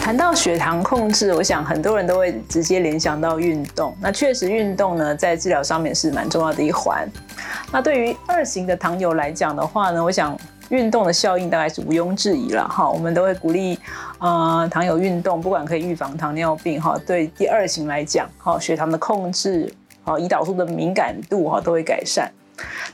谈到血糖控制，我想很多人都会直接联想到运动。那确实，运动呢在治疗上面是蛮重要的一环。那对于二型的糖友来讲的话呢，我想运动的效应大概是毋庸置疑了哈。我们都会鼓励呃糖友运动，不管可以预防糖尿病哈。对第二型来讲，哈血糖的控制，好胰岛素的敏感度哈都会改善。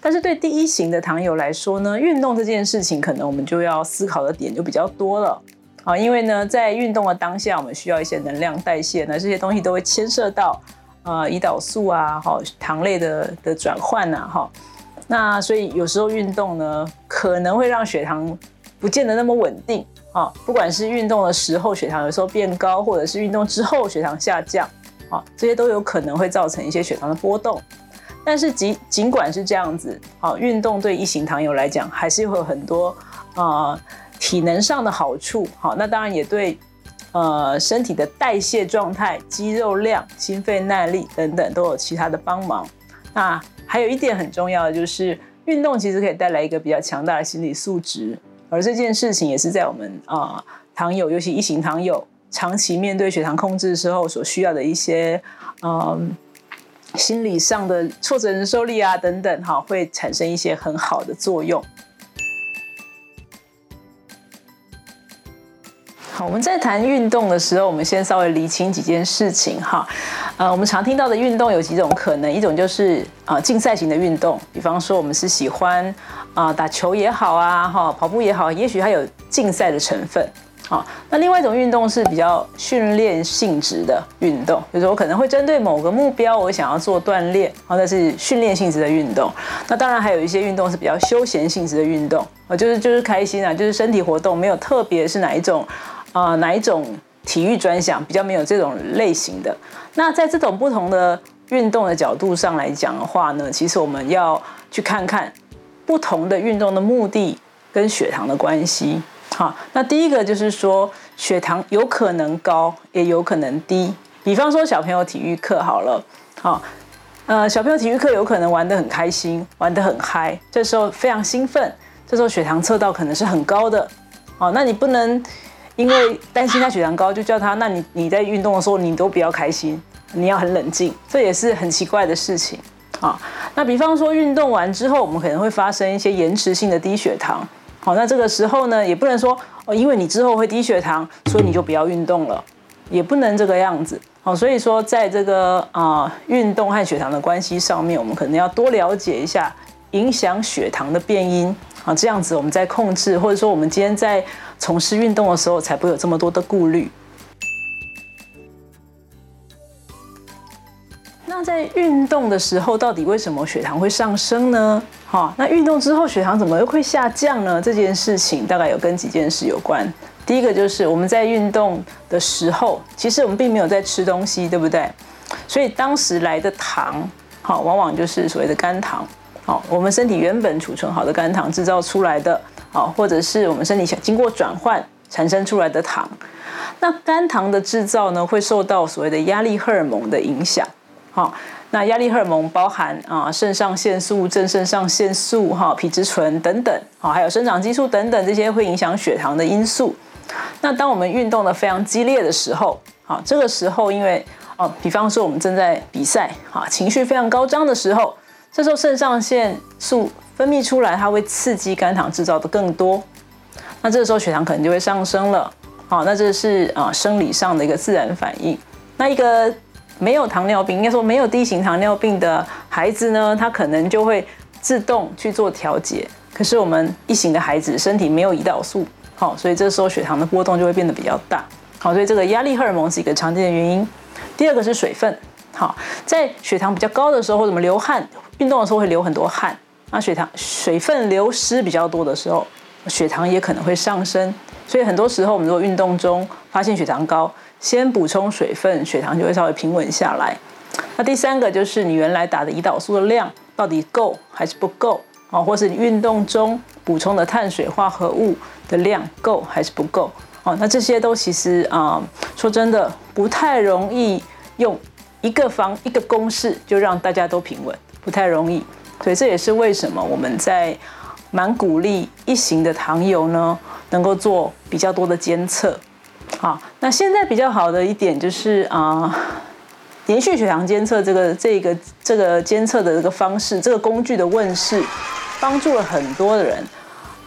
但是对第一型的糖友来说呢，运动这件事情可能我们就要思考的点就比较多了。啊，因为呢，在运动的当下，我们需要一些能量代谢，那这些东西都会牵涉到呃胰岛素啊，哈糖类的的转换呐，哈。那所以有时候运动呢，可能会让血糖不见得那么稳定啊。不管是运动的时候血糖有时候变高，或者是运动之后血糖下降，啊，这些都有可能会造成一些血糖的波动。但是尽尽管是这样子，好，运动对一型糖友来讲，还是会有很多啊。体能上的好处，好，那当然也对，呃，身体的代谢状态、肌肉量、心肺耐力等等都有其他的帮忙。那还有一点很重要的就是，运动其实可以带来一个比较强大的心理素质，而这件事情也是在我们啊糖友，尤其一型糖友，长期面对血糖控制的时候所需要的一些，嗯，心理上的挫折忍受力啊等等，哈，会产生一些很好的作用。好，我们在谈运动的时候，我们先稍微理清几件事情哈。呃，我们常听到的运动有几种可能，一种就是啊竞赛型的运动，比方说我们是喜欢啊打球也好啊，哈跑步也好，也许它有竞赛的成分。好，那另外一种运动是比较训练性质的运动，就是我可能会针对某个目标，我想要做锻炼，好，那是训练性质的运动。那当然还有一些运动是比较休闲性质的运动，啊，就是就是开心啊，就是身体活动，没有特别是哪一种。啊，哪一种体育专项比较没有这种类型的？那在这种不同的运动的角度上来讲的话呢，其实我们要去看看不同的运动的目的跟血糖的关系。好，那第一个就是说血糖有可能高，也有可能低。比方说小朋友体育课好了，好，呃，小朋友体育课有可能玩得很开心，玩得很嗨，这时候非常兴奋，这时候血糖测到可能是很高的。好，那你不能。因为担心他血糖高，就叫他。那你你在运动的时候，你都不要开心，你要很冷静，这也是很奇怪的事情啊。那比方说运动完之后，我们可能会发生一些延迟性的低血糖。好，那这个时候呢，也不能说哦，因为你之后会低血糖，所以你就不要运动了，也不能这个样子。好，所以说在这个啊运动和血糖的关系上面，我们可能要多了解一下影响血糖的变因啊，这样子我们在控制，或者说我们今天在。从事运动的时候，才不会有这么多的顾虑。那在运动的时候，到底为什么血糖会上升呢？哈，那运动之后血糖怎么又会下降呢？这件事情大概有跟几件事有关。第一个就是我们在运动的时候，其实我们并没有在吃东西，对不对？所以当时来的糖，好，往往就是所谓的肝糖。好，我们身体原本储存好的肝糖制造出来的。好，或者是我们身体想经过转换产生出来的糖，那肝糖的制造呢，会受到所谓的压力荷尔蒙的影响。好，那压力荷尔蒙包含啊肾上腺素、正肾上腺素、哈皮质醇等等，好，还有生长激素等等这些会影响血糖的因素。那当我们运动的非常激烈的时候，好，这个时候因为哦，比方说我们正在比赛，哈，情绪非常高涨的时候，这时候肾上腺素。分泌出来，它会刺激肝糖制造的更多，那这个时候血糖可能就会上升了。好，那这是啊生理上的一个自然反应。那一个没有糖尿病，应该说没有低型糖尿病的孩子呢，他可能就会自动去做调节。可是我们一型的孩子身体没有胰岛素，好，所以这时候血糖的波动就会变得比较大。好，所以这个压力荷尔蒙是一个常见的原因。第二个是水分，好，在血糖比较高的时候，或者我们流汗，运动的时候会流很多汗。那血糖水分流失比较多的时候，血糖也可能会上升。所以很多时候，我们如果运动中发现血糖高，先补充水分，血糖就会稍微平稳下来。那第三个就是你原来打的胰岛素的量到底够还是不够啊？或是你运动中补充的碳水化合物的量够还是不够？哦，那这些都其实啊，说真的不太容易用一个方一个公式就让大家都平稳，不太容易。所以这也是为什么我们在蛮鼓励一型的糖友呢，能够做比较多的监测，好，那现在比较好的一点就是啊，连续血糖监测这个这个这个监测的这个方式，这个工具的问世，帮助了很多的人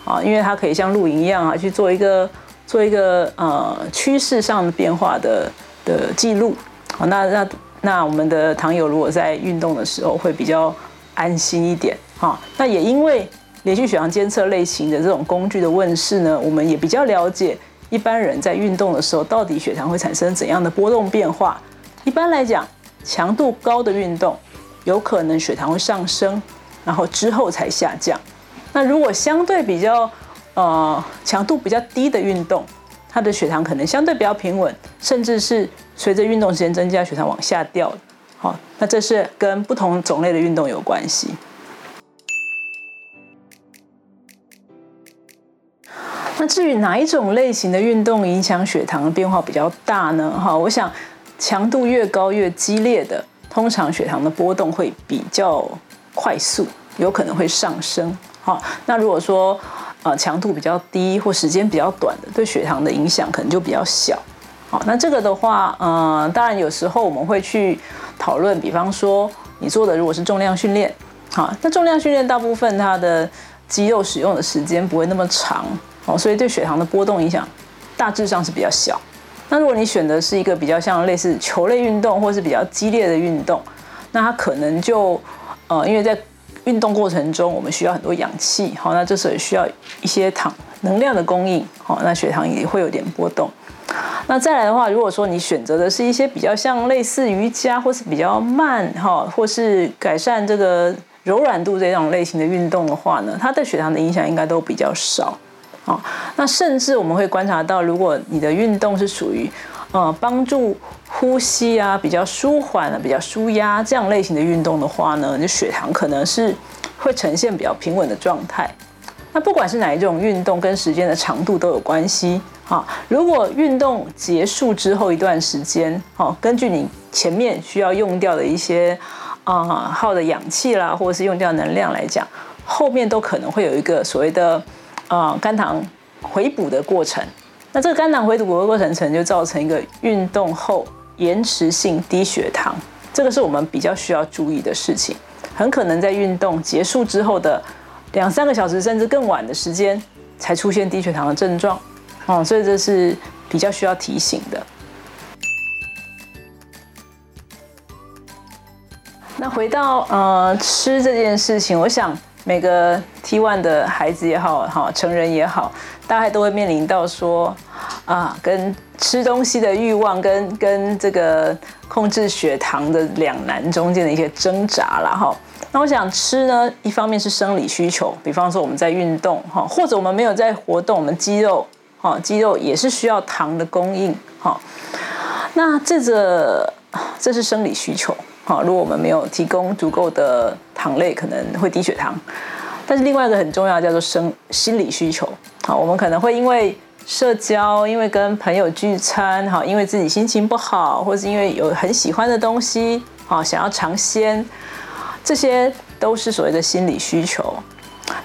啊，因为它可以像露营一样啊，去做一个做一个呃趋势上的变化的的记录。好，那那那我们的糖友如果在运动的时候会比较安心一点。哈，那也因为连续血糖监测类型的这种工具的问世呢，我们也比较了解。一般人在运动的时候，到底血糖会产生怎样的波动变化？一般来讲，强度高的运动有可能血糖会上升，然后之后才下降。那如果相对比较呃强度比较低的运动，它的血糖可能相对比较平稳，甚至是随着运动时间增加，血糖往下掉。好，那这是跟不同种类的运动有关系。那至于哪一种类型的运动影响血糖的变化比较大呢？哈，我想强度越高越激烈的，通常血糖的波动会比较快速，有可能会上升。好，那如果说呃强度比较低或时间比较短的，对血糖的影响可能就比较小。好，那这个的话，呃，当然有时候我们会去讨论，比方说你做的如果是重量训练，好，那重量训练大部分它的肌肉使用的时间不会那么长。哦，所以对血糖的波动影响大致上是比较小。那如果你选的是一个比较像类似球类运动，或是比较激烈的运动，那它可能就呃，因为在运动过程中我们需要很多氧气，好，那这时候也需要一些糖能量的供应，好，那血糖也会有点波动。那再来的话，如果说你选择的是一些比较像类似瑜伽，或是比较慢哈，或是改善这个柔软度这种类型的运动的话呢，它对血糖的影响应该都比较少。哦，那甚至我们会观察到，如果你的运动是属于呃帮助呼吸啊、比较舒缓啊、比较舒压这样类型的运动的话呢，你血糖可能是会呈现比较平稳的状态。那不管是哪一种运动，跟时间的长度都有关系。啊，如果运动结束之后一段时间，哦，根据你前面需要用掉的一些啊耗的氧气啦，或者是用掉能量来讲，后面都可能会有一个所谓的。啊，肝糖回补的过程，那这个肝糖回补的过程，可能就造成一个运动后延迟性低血糖，这个是我们比较需要注意的事情。很可能在运动结束之后的两三个小时，甚至更晚的时间，才出现低血糖的症状。哦，所以这是比较需要提醒的。那回到呃吃这件事情，我想。每个 T one 的孩子也好，哈，成人也好，大概都会面临到说，啊，跟吃东西的欲望跟跟这个控制血糖的两难中间的一些挣扎了，哈。那我想吃呢，一方面是生理需求，比方说我们在运动，哈，或者我们没有在活动，我们肌肉，哈，肌肉也是需要糖的供应，哈。那这个这是生理需求。哈，如果我们没有提供足够的糖类，可能会低血糖。但是另外一个很重要叫做生心理需求。好，我们可能会因为社交，因为跟朋友聚餐，好，因为自己心情不好，或是因为有很喜欢的东西，好，想要尝鲜，这些都是所谓的心理需求。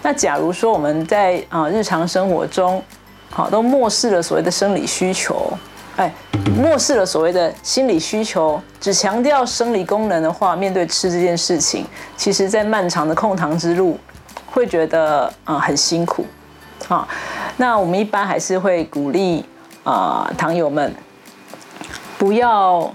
那假如说我们在啊日常生活中，好，都漠视了所谓的生理需求。哎，漠视了所谓的心理需求，只强调生理功能的话，面对吃这件事情，其实在漫长的控糖之路，会觉得啊很辛苦。啊，那我们一般还是会鼓励啊糖友们不要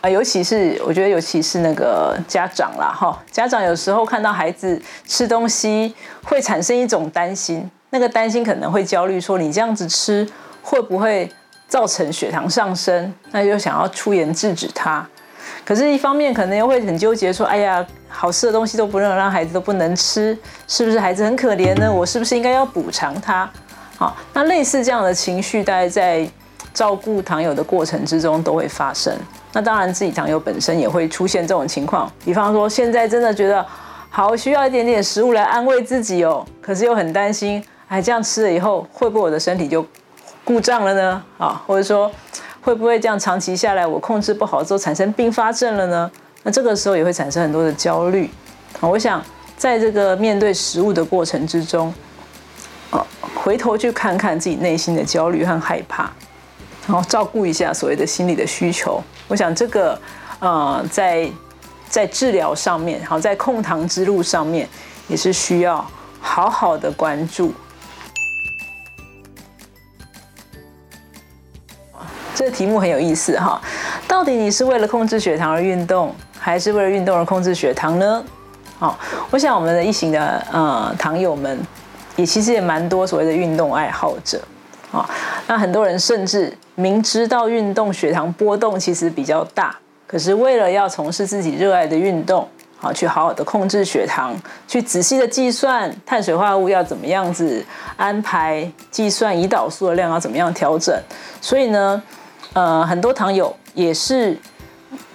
啊，尤其是我觉得尤其是那个家长啦，哈，家长有时候看到孩子吃东西，会产生一种担心，那个担心可能会焦虑，说你这样子吃会不会？造成血糖上升，那就想要出言制止他。可是，一方面可能又会很纠结，说：“哎呀，好吃的东西都不能让孩子都不能吃，是不是孩子很可怜呢？我是不是应该要补偿他？”好，那类似这样的情绪，大概在照顾糖友的过程之中都会发生。那当然，自己糖友本身也会出现这种情况。比方说，现在真的觉得好需要一点点食物来安慰自己哦，可是又很担心，哎，这样吃了以后，会不会我的身体就……故障了呢？啊，或者说会不会这样长期下来我控制不好之后产生并发症了呢？那这个时候也会产生很多的焦虑。啊，我想在这个面对食物的过程之中，啊，回头去看看自己内心的焦虑和害怕，然后照顾一下所谓的心理的需求。我想这个呃，在在治疗上面，好在控糖之路上面，也是需要好好的关注。这个题目很有意思哈，到底你是为了控制血糖而运动，还是为了运动而控制血糖呢？好，我想我们的一行的呃糖友们，也其实也蛮多所谓的运动爱好者啊。那很多人甚至明知道运动血糖波动其实比较大，可是为了要从事自己热爱的运动，好去好好的控制血糖，去仔细的计算碳水化合物要怎么样子安排，计算胰岛素的量要怎么样调整。所以呢。呃，很多糖友也是，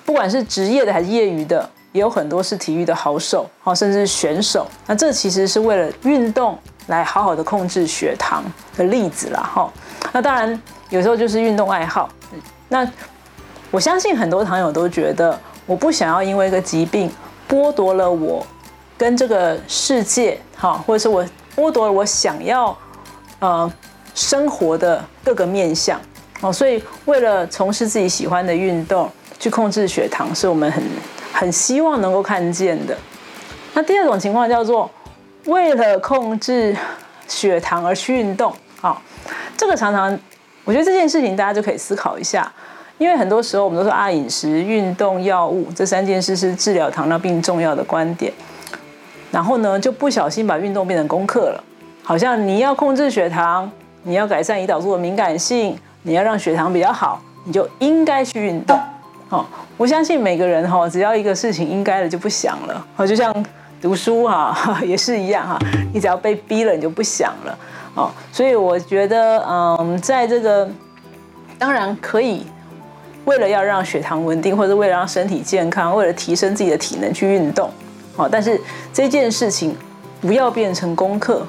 不管是职业的还是业余的，也有很多是体育的好手，哦，甚至是选手。那这其实是为了运动来好好的控制血糖的例子啦，哈。那当然有时候就是运动爱好。那我相信很多糖友都觉得，我不想要因为一个疾病剥夺了我跟这个世界，哈，或者是我剥夺了我想要呃生活的各个面向。哦，所以为了从事自己喜欢的运动，去控制血糖，是我们很很希望能够看见的。那第二种情况叫做为了控制血糖而去运动。好，这个常常我觉得这件事情大家就可以思考一下，因为很多时候我们都说啊，饮食、运动、药物这三件事是治疗糖尿病重要的观点，然后呢就不小心把运动变成功课了，好像你要控制血糖，你要改善胰岛素的敏感性。你要让血糖比较好，你就应该去运动。哦，我相信每个人哈，只要一个事情应该了就不想了。哦，就像读书哈，也是一样哈，你只要被逼了，你就不想了。哦，所以我觉得，嗯，在这个当然可以为了要让血糖稳定，或者为了让身体健康，为了提升自己的体能去运动。哦，但是这件事情不要变成功课，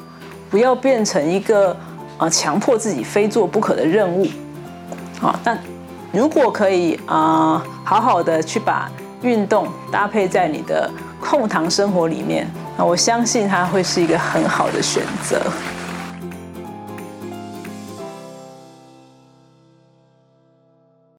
不要变成一个。啊，强迫自己非做不可的任务，好，但如果可以啊，好好的去把运动搭配在你的控糖生活里面，那我相信它会是一个很好的选择。